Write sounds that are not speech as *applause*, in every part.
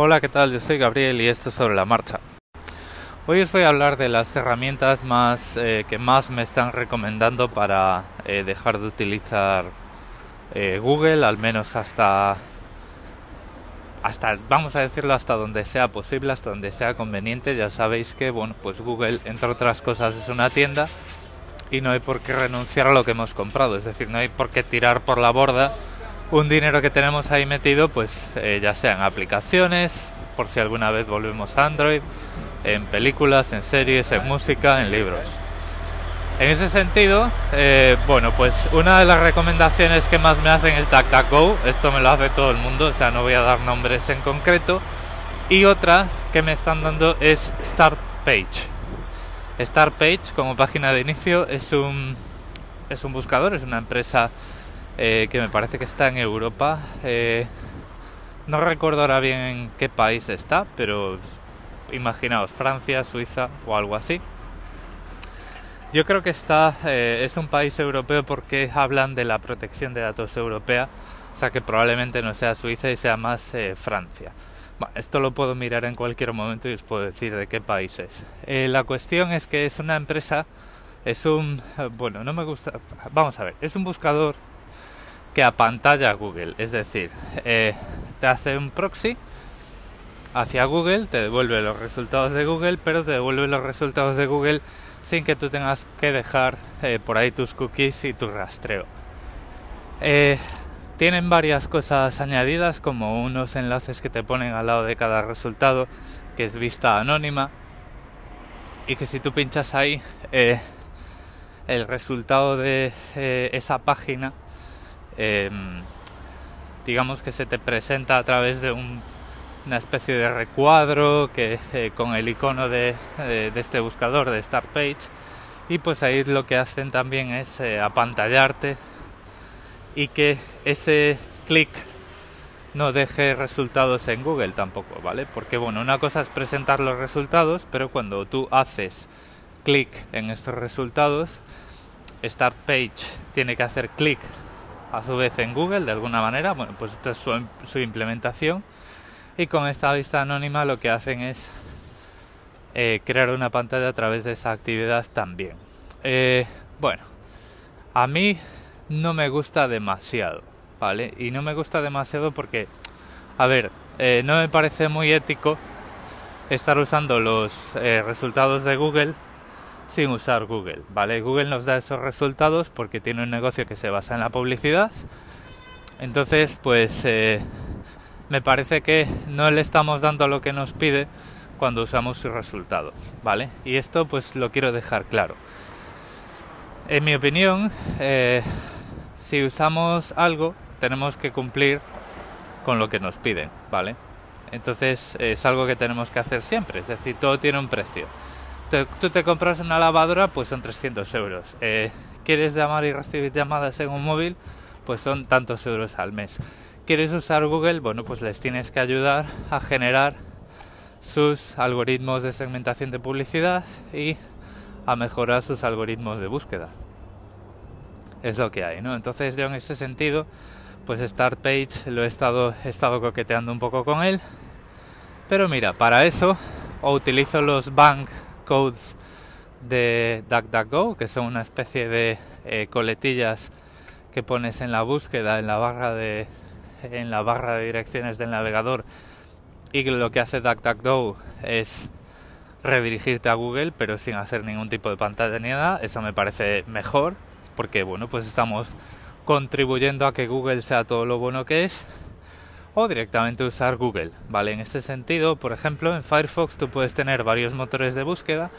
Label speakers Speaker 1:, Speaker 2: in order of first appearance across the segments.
Speaker 1: Hola, ¿qué tal? Yo soy Gabriel y esto es sobre la marcha. Hoy os voy a hablar de las herramientas más eh, que más me están recomendando para eh, dejar de utilizar eh, Google, al menos hasta hasta vamos a decirlo hasta donde sea posible, hasta donde sea conveniente. Ya sabéis que bueno, pues Google entre otras cosas es una tienda y no hay por qué renunciar a lo que hemos comprado, es decir, no hay por qué tirar por la borda un dinero que tenemos ahí metido, pues eh, ya sea aplicaciones, por si alguna vez volvemos a Android, en películas, en series, en música, en libros. En ese sentido, eh, bueno, pues una de las recomendaciones que más me hacen es DuckDuckGo, esto me lo hace todo el mundo, o sea, no voy a dar nombres en concreto, y otra que me están dando es StartPage. StartPage como página de inicio es un, es un buscador, es una empresa eh, que me parece que está en Europa. Eh, no recuerdo ahora bien en qué país está, pero imaginaos Francia, Suiza o algo así. Yo creo que está eh, es un país europeo porque hablan de la protección de datos europea, o sea que probablemente no sea Suiza y sea más Francia. esto lo puedo mirar en cualquier momento y os puedo decir de qué país es. la cuestión es que es una empresa, es un, bueno, no me gusta, vamos a ver, es un buscador que apantalla Google. Es decir, eh, te hace un proxy hacia Google, te devuelve los resultados de Google, pero te devuelve los resultados de Google sin que tú tengas que dejar eh, por ahí tus cookies y tu rastreo. Eh, tienen varias cosas añadidas como unos enlaces que te ponen al lado de cada resultado que es vista anónima y que si tú pinchas ahí el resultado de esa página Em, digamos que se te presenta a través de una especie de recuadro que eh, con el icono de, este buscador de Start Page y pues ahí lo que hacen también es eh, apantallarte y que ese clic no deje resultados en Google tampoco, ¿vale? Porque bueno, una cosa es presentar los resultados, pero cuando tú haces clic en estos resultados, Start Page tiene que hacer clic a su vez en Google de alguna manera. Bueno, pues esta es su, implementación. Y con esta vista anónima lo que hacen es eh, crear una pantalla a través de esa actividad también. Eh, bueno, a mí no me gusta demasiado, ¿vale? Y no me gusta demasiado porque, a ver, eh, no me parece muy ético estar usando los resultados de Google sin usar Google, ¿vale? Google nos da esos resultados porque tiene un negocio que se basa en la publicidad. Entonces, pues eh, me parece que no le estamos dando lo que nos pide cuando usamos sus resultados, ¿vale? Y esto pues lo quiero dejar claro. En mi opinión, eh, si usamos algo, tenemos que cumplir con lo que nos piden, ¿vale? Entonces es algo que tenemos que hacer siempre, es decir, todo tiene un precio tú te compras una lavadora, pues son 300 euros. Eh, ¿Quieres llamar y recibir llamadas en un móvil? Pues son tantos euros al mes. ¿Quieres usar Google? Bueno, pues les tienes que ayudar a generar sus algoritmos de segmentación de publicidad y a mejorar sus algoritmos de búsqueda. Es lo que hay, ¿no? Entonces yo en este sentido, pues StartPage lo he estado, he estado coqueteando un poco con él. Pero mira, para eso o utilizo los bank codes de DuckDuckGo, que son una especie de eh, coletillas que pones en la búsqueda, en la barra de en la barra de direcciones del navegador y lo que hace DuckDuckGo es redirigirte a Google pero sin hacer ningún tipo de pantalla ni nada. Eso me parece mejor porque bueno pues estamos contribuyendo a que Google sea todo lo bueno que es o directamente usar Google. ¿vale? En este sentido, por ejemplo, en Firefox tú puedes tener varios motores de búsqueda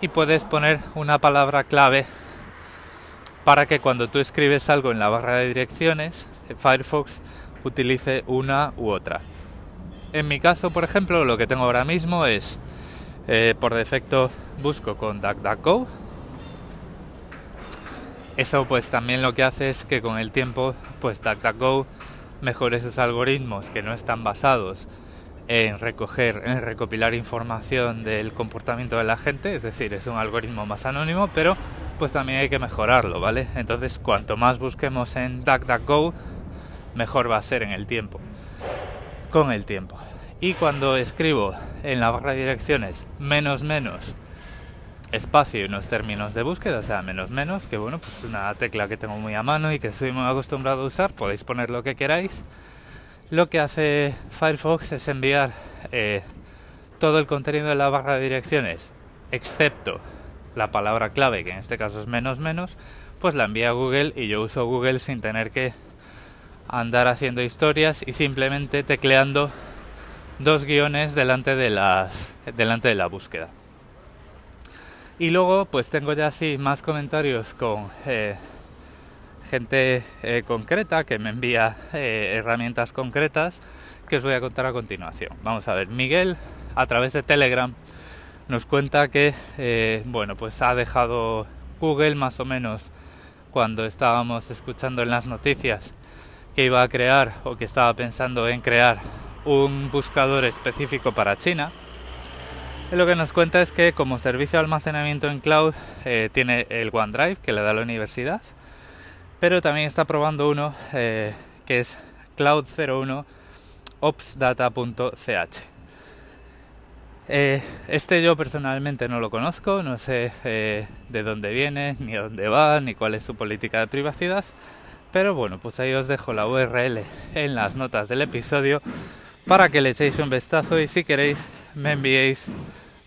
Speaker 1: y puedes poner una palabra clave para que cuando tú escribes algo en la barra de direcciones, Firefox utilice una u otra. En mi caso, por ejemplo, lo que tengo ahora mismo es, eh, por defecto, busco con DuckDuckGo. Eso pues también lo que hace es que con el tiempo, pues DuckDuckGo mejor esos algoritmos que no están basados en recoger, en recopilar información del comportamiento de la gente, es decir, es un algoritmo más anónimo, pero pues también hay que mejorarlo, ¿vale? Entonces, cuanto más busquemos en DuckDuckGo, mejor va a ser en el tiempo, con el tiempo. Y cuando escribo en la barra de direcciones menos menos espacio y unos términos de búsqueda, o sea, menos menos, que bueno, pues una tecla que tengo muy a mano y que estoy muy acostumbrado a usar, podéis poner lo que queráis. Lo que hace Firefox es enviar eh, todo el contenido de la barra de direcciones, excepto la palabra clave, que en este caso es menos menos, pues la envía a Google y yo uso Google sin tener que andar haciendo historias y simplemente tecleando dos guiones delante de las delante de la búsqueda. Y luego pues tengo ya así más comentarios con eh, gente eh, concreta que me envía eh, herramientas concretas que os voy a contar a continuación. Vamos a ver, Miguel a través de Telegram nos cuenta que bueno pues ha dejado Google más o menos cuando estábamos escuchando en las noticias que iba a crear o que estaba pensando en crear un buscador específico para China lo que nos cuenta es que como servicio de almacenamiento en cloud eh, tiene el OneDrive que le da la universidad, pero también está probando uno eh, que es Cloud01 opsdata.ch. Eh, este yo personalmente no lo conozco, no sé de dónde viene, ni a dónde va, ni cuál es su política de privacidad, pero bueno, pues ahí os dejo la URL en las notas del episodio para que le echéis un vistazo y si queréis me enviéis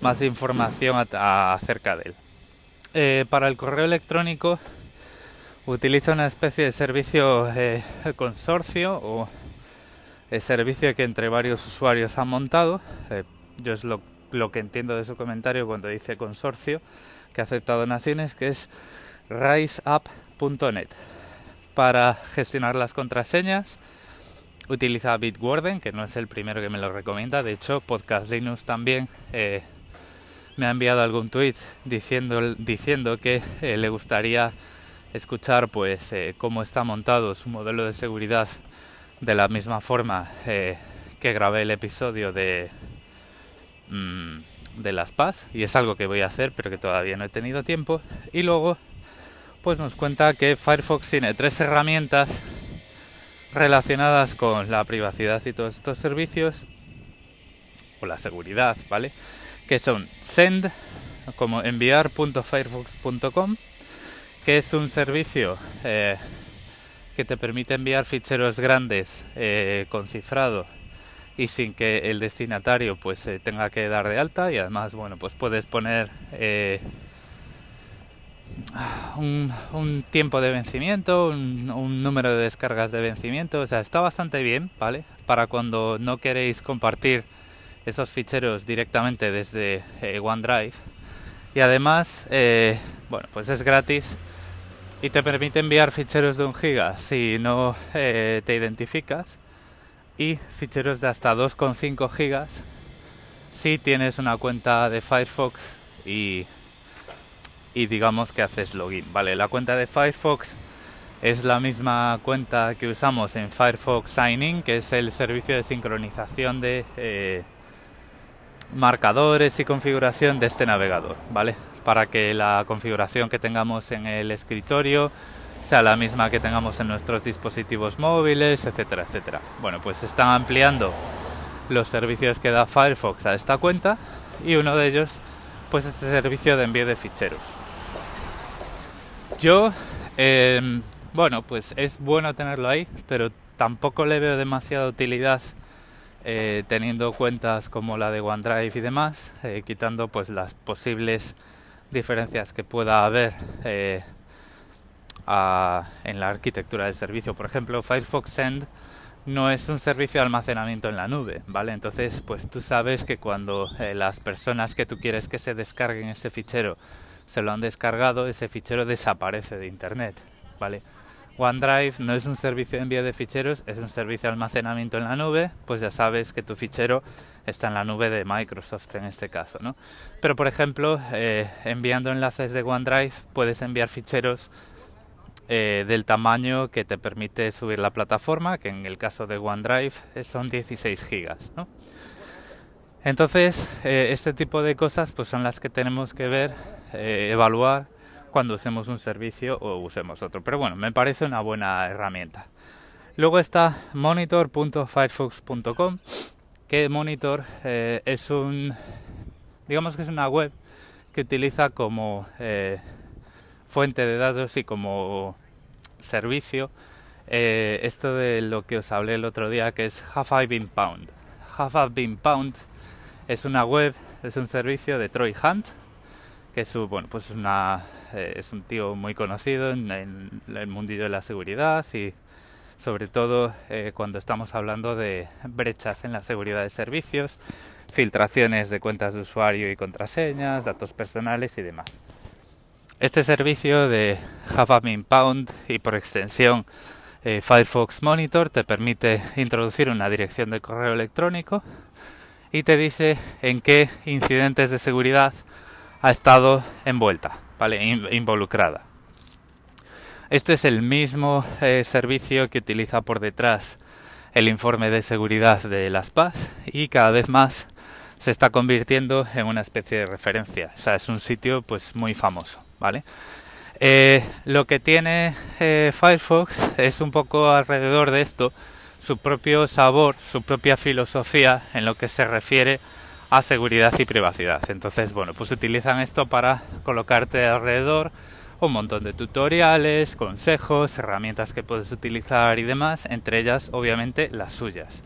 Speaker 1: más información acerca de él. Eh, para el correo electrónico utiliza una especie de servicio eh, consorcio o el servicio que entre varios usuarios han montado. Eh, yo es lo, lo, que entiendo de su comentario cuando dice consorcio que ha aceptado donaciones, que es riseup.net. Para gestionar las contraseñas utiliza Bitwarden, que no es el primero que me lo recomienda. De hecho, Podcast Linux también eh, me ha enviado algún tweet diciendo, diciendo que eh, le gustaría escuchar pues eh, cómo está montado su modelo de seguridad de la misma forma eh, que grabé el episodio de mm, de las PAS y es algo que voy a hacer pero que todavía no he tenido tiempo y luego pues nos cuenta que Firefox tiene tres herramientas relacionadas con la privacidad y todos estos servicios o la seguridad, ¿vale? Que son send, como enviar.firefox.com, que es un servicio eh, que te permite enviar ficheros grandes eh, con cifrado y sin que el destinatario pues se tenga que dar de alta y además bueno pues puedes poner eh, un, un, tiempo de vencimiento, un, un, número de descargas de vencimiento, o sea, está bastante bien, ¿vale? Para cuando no queréis compartir esos ficheros directamente desde eh, OneDrive. Y además eh, bueno pues es gratis y te permite enviar ficheros de un giga si no eh, te identificas. Y ficheros de hasta 2,5 gigas si tienes una cuenta de Firefox y, y digamos que haces login vale la cuenta de Firefox es la misma cuenta que usamos en Firefox Signing que es el servicio de sincronización de marcadores y configuración de este navegador, ¿vale? Para que la configuración que tengamos en el escritorio sea la misma que tengamos en nuestros dispositivos móviles, etcétera, etcétera. Bueno, pues están ampliando los servicios que da Firefox a esta cuenta y uno de ellos, pues este servicio de envío de ficheros. Yo, em, bueno, pues es bueno tenerlo ahí, pero tampoco le veo demasiada utilidad eh, teniendo cuentas como la de OneDrive y demás, eh, quitando pues las posibles diferencias que pueda haber eh, en la arquitectura del servicio. Por ejemplo, Firefox Send no es un servicio de almacenamiento en la nube, ¿vale? Entonces, pues tú sabes que cuando las personas que tú quieres que se descarguen ese fichero se lo han descargado, ese fichero desaparece de internet, ¿vale? OneDrive no es un servicio de envío de ficheros, es un servicio de almacenamiento en la nube, pues ya sabes que tu fichero está en la nube de Microsoft en este caso, ¿no? Pero por ejemplo, eh, enviando enlaces de OneDrive puedes enviar ficheros eh, del tamaño que te permite subir la plataforma, que en el caso de OneDrive son 16 gigas, ¿no? Entonces, eh, este tipo de cosas pues son las que tenemos que ver, evaluar cuando usemos un servicio o usemos otro. Pero bueno, me parece una buena herramienta. Luego está monitor.firefox.com que Monitor eh, es un, digamos que es una web que utiliza como eh, fuente de datos y como servicio eh, esto de lo que os hablé el otro día que es Have I Been Pound. Have I Been Pound es una web, es un servicio de Troy Hunt, que es, bueno, pues una, es un tío muy conocido en, en el mundillo de la seguridad y sobre todo eh, cuando estamos hablando de brechas en la seguridad de servicios, filtraciones de cuentas de usuario y contraseñas, datos personales y demás. Este servicio de Java Pound y por extensión eh, Firefox Monitor te permite introducir una dirección de correo electrónico y te dice en qué incidentes de seguridad ha estado envuelta, ¿vale? involucrada. Este es el mismo eh, servicio que utiliza por detrás el informe de seguridad de las PAS y cada vez más se está convirtiendo en una especie de referencia. O sea, es un sitio pues muy famoso, ¿vale? Eh, lo que tiene eh, Firefox es un poco alrededor de esto su propio sabor, su propia filosofía en lo que se refiere a seguridad y privacidad. Entonces, bueno, pues utilizan esto para colocarte alrededor un montón de tutoriales, consejos, herramientas que puedes utilizar y demás, entre ellas obviamente las suyas.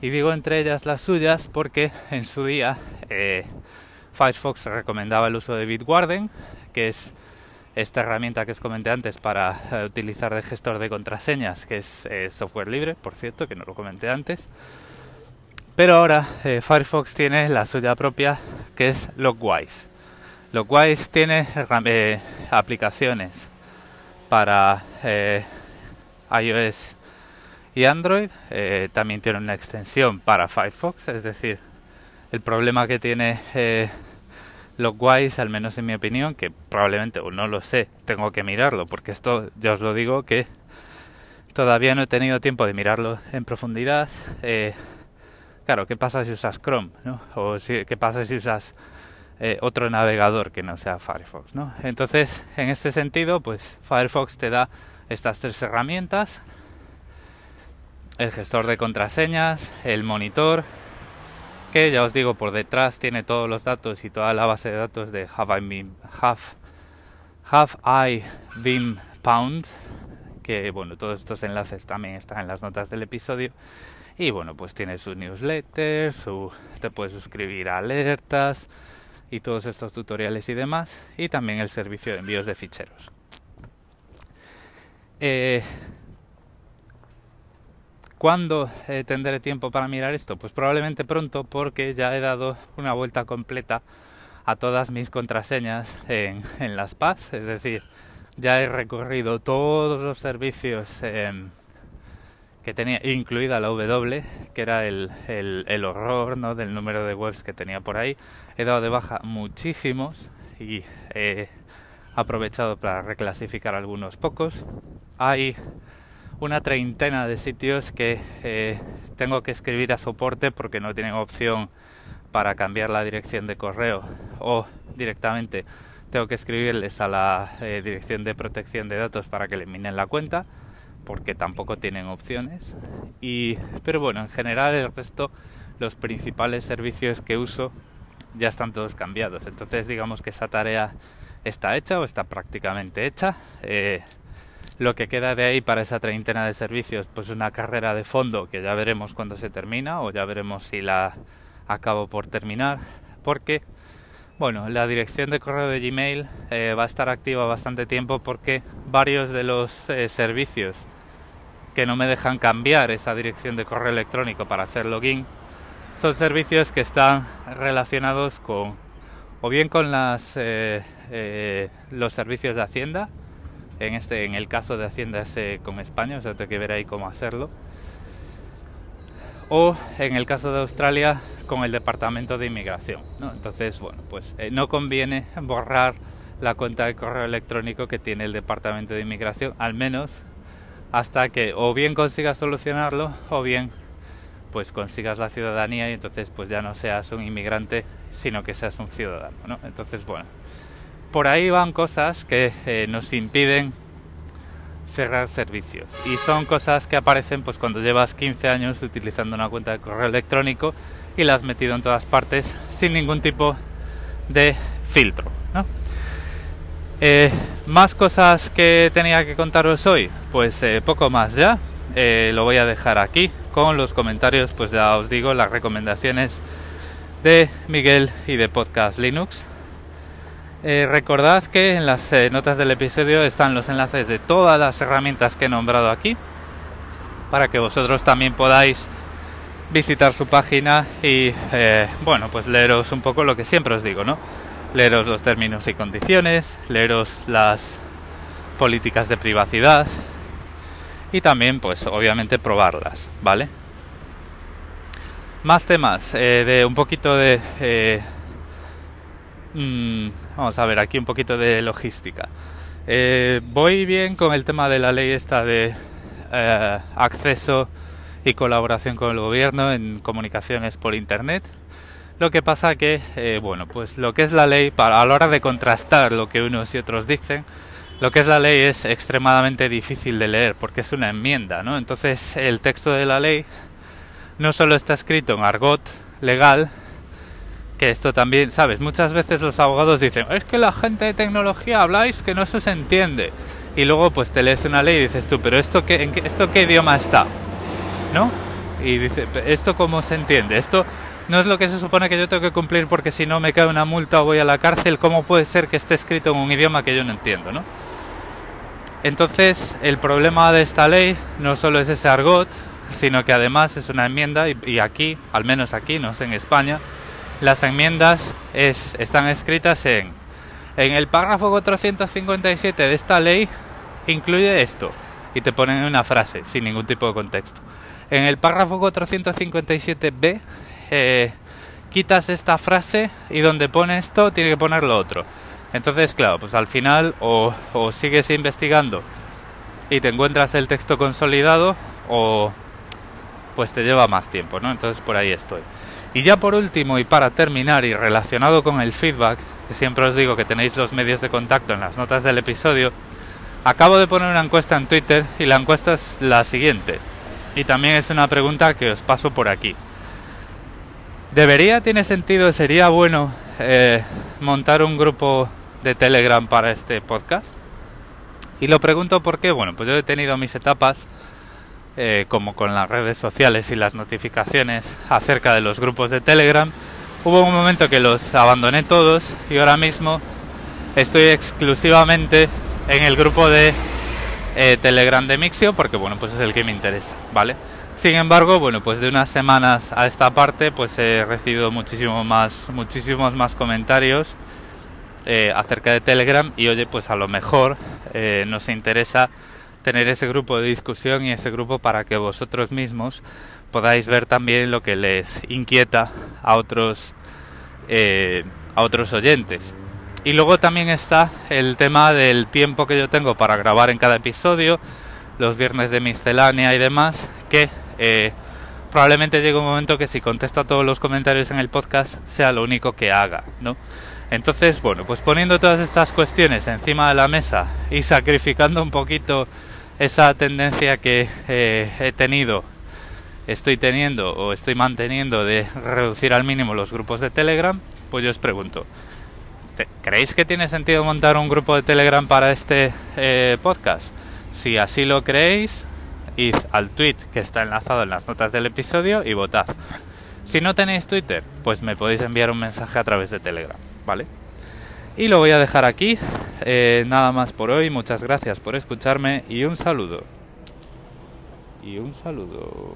Speaker 1: Y digo entre ellas las suyas porque en su día eh, Firefox recomendaba el uso de Bitwarden, que es esta herramienta que os comenté antes para eh, utilizar de gestor de contraseñas, que es eh, software libre, por cierto, que no lo comenté antes. Pero ahora Firefox tiene la suya propia, que es Logwise. Logwise tiene aplicaciones para eh, iOS y Android. Eh, también tiene una extensión para Firefox, es decir, el problema que tiene eh, Logwise, al menos en mi opinión, que probablemente o no lo sé, tengo que mirarlo, porque esto ya os lo digo que todavía no he tenido tiempo de mirarlo en profundidad. Claro, ¿qué pasa si usas Chrome? ¿O qué pasa si usas eh, otro navegador que no sea Firefox, ¿no? Entonces, en este sentido, pues Firefox te da estas tres herramientas: el gestor de contraseñas, el monitor, que ya os digo por detrás tiene todos los datos y toda la base de datos de Have I Been, have, Pound, que bueno, todos estos enlaces también están en las notas del episodio. Y bueno, pues tiene su newsletter, su, te puedes suscribir a alertas, y todos estos tutoriales y demás, y también el servicio de envíos de ficheros. Eh, ¿Cuándo eh, tendré tiempo para mirar esto? Pues probablemente pronto porque ya he dado una vuelta completa a todas mis contraseñas en, las PAS, es decir, ya he recorrido todos los servicios que tenía incluida la W, que era el, el, horror ¿no? del número de webs que tenía por ahí. He dado de baja muchísimos y he aprovechado para reclasificar algunos pocos. Hay una treintena de sitios que eh, tengo que escribir a soporte porque no tienen opción para cambiar la dirección de correo o directamente tengo que escribirles a la eh, dirección de protección de datos para que eliminen la cuenta porque tampoco tienen opciones. Y, pero bueno, en general el resto, los principales servicios que uso ya están todos cambiados. Entonces digamos que esa tarea está hecha o está prácticamente hecha. Eh, lo que queda de ahí para esa treintena de servicios, pues una carrera de fondo que ya veremos cuando se termina o ya veremos si la acabo por terminar. Porque, bueno, la dirección de correo de Gmail eh, va a estar activa bastante tiempo porque varios de los eh, servicios que no me dejan cambiar esa dirección de correo electrónico para hacer login. Son servicios que están relacionados con o bien con las eh, eh, los servicios de Hacienda. En este en el caso de Hacienda es con España o sea tengo que ver ahí cómo hacerlo. O en el caso de Australia con el departamento de inmigración entonces bueno pues eh, no conviene *laughs* borrar la cuenta de correo electrónico que tiene el departamento de inmigración al menos hasta que o bien consigas solucionarlo o bien pues consigas la ciudadanía y entonces pues ya no seas un inmigrante sino que seas un ciudadano ¿no? entonces bueno por ahí van cosas que eh, nos impiden cerrar servicios. Y son cosas que aparecen pues cuando llevas 15 años utilizando una cuenta de correo electrónico y la has metido en todas partes sin ningún tipo de filtro. Eh, más cosas que tenía que contaros hoy, pues eh, poco más ya. Eh, lo voy a dejar aquí con los comentarios, pues ya os digo, las recomendaciones de Miguel y de Podcast Linux. recordad que en las notas del episodio están los enlaces de todas las herramientas que he nombrado aquí para que vosotros también podáis visitar su página y bueno pues leeros un poco lo que siempre os digo, ¿no? Leeros los términos y condiciones, leeros las políticas de privacidad y también pues obviamente probarlas, ¿vale? Más temas eh, de un poquito de... Eh, mm, vamos a ver aquí un poquito de logística. Eh, voy bien con el tema de la ley esta de acceso y colaboración con el gobierno en comunicaciones por internet lo que pasa que, eh, bueno, pues lo que es la ley, para, a la hora de contrastar lo que unos y otros dicen, lo que es la ley es extremadamente difícil de leer porque es una enmienda, ¿no? Entonces el texto de la ley no solo está escrito en argot legal, que esto también, ¿sabes? Muchas veces los abogados dicen, es que la gente de tecnología habláis que no se entiende. Y luego pues te lees una ley y dices tú, pero esto qué, en qué, esto qué idioma está, ¿no? Y dice, ¿esto cómo se entiende? Esto no es lo que se supone que yo tengo que cumplir porque si no me cae una multa o voy a la cárcel, ¿cómo puede ser que esté escrito en un idioma que yo no entiendo, no? Entonces, el problema de esta ley no solo es ese argot, sino que además es una enmienda y, aquí, al menos aquí, no sé, en España, las enmiendas es, están escritas en en el párrafo 457 de esta ley incluye esto y te ponen una frase sin ningún tipo de contexto. En el párrafo 457b eh, quitas esta frase y donde pone esto tiene que poner lo otro. Entonces, claro, pues al final o, sigues investigando y te encuentras el texto consolidado o pues te lleva más tiempo, ¿no? Entonces por ahí estoy. Y ya por último y para terminar y relacionado con el feedback, que siempre os digo que tenéis los medios de contacto en las notas del episodio, acabo de poner una encuesta en Twitter y la encuesta es la siguiente. Y también es una pregunta que os paso por aquí. ¿Debería, tiene sentido, sería bueno eh, montar un grupo de Telegram para este podcast? Y lo pregunto porque, bueno, pues yo he tenido mis etapas, eh, como con las redes sociales y las notificaciones acerca de los grupos de Telegram. Hubo un momento que los abandoné todos y ahora mismo estoy exclusivamente en el grupo de eh, Telegram de Mixio porque, bueno, pues es el que me interesa, ¿vale? Sin embargo, bueno, pues de unas semanas a esta parte, pues he recibido muchísimo más, muchísimos más comentarios eh, acerca de Telegram y oye, pues a lo mejor eh, nos interesa tener ese grupo de discusión y ese grupo para que vosotros mismos podáis ver también lo que les inquieta a otros eh, a otros oyentes. Y luego también está el tema del tiempo que yo tengo para grabar en cada episodio, los viernes de miscelánea y demás, que eh, probablemente llegue un momento que si contesto a todos los comentarios en el podcast sea lo único que haga, ¿no? Entonces, bueno, pues poniendo todas estas cuestiones encima de la mesa y sacrificando un poquito esa tendencia que eh, he tenido, estoy teniendo o estoy manteniendo de reducir al mínimo los grupos de Telegram, pues yo os pregunto, ¿creéis que tiene sentido montar un grupo de Telegram para este eh, podcast? Si así lo creéis, id al tweet que está enlazado en las notas del episodio y votad. Si no tenéis Twitter, pues me podéis enviar un mensaje a través de Telegram, ¿vale? Y lo voy a dejar aquí. Eh, nada más por hoy. Muchas gracias por escucharme y un saludo. Y un saludo.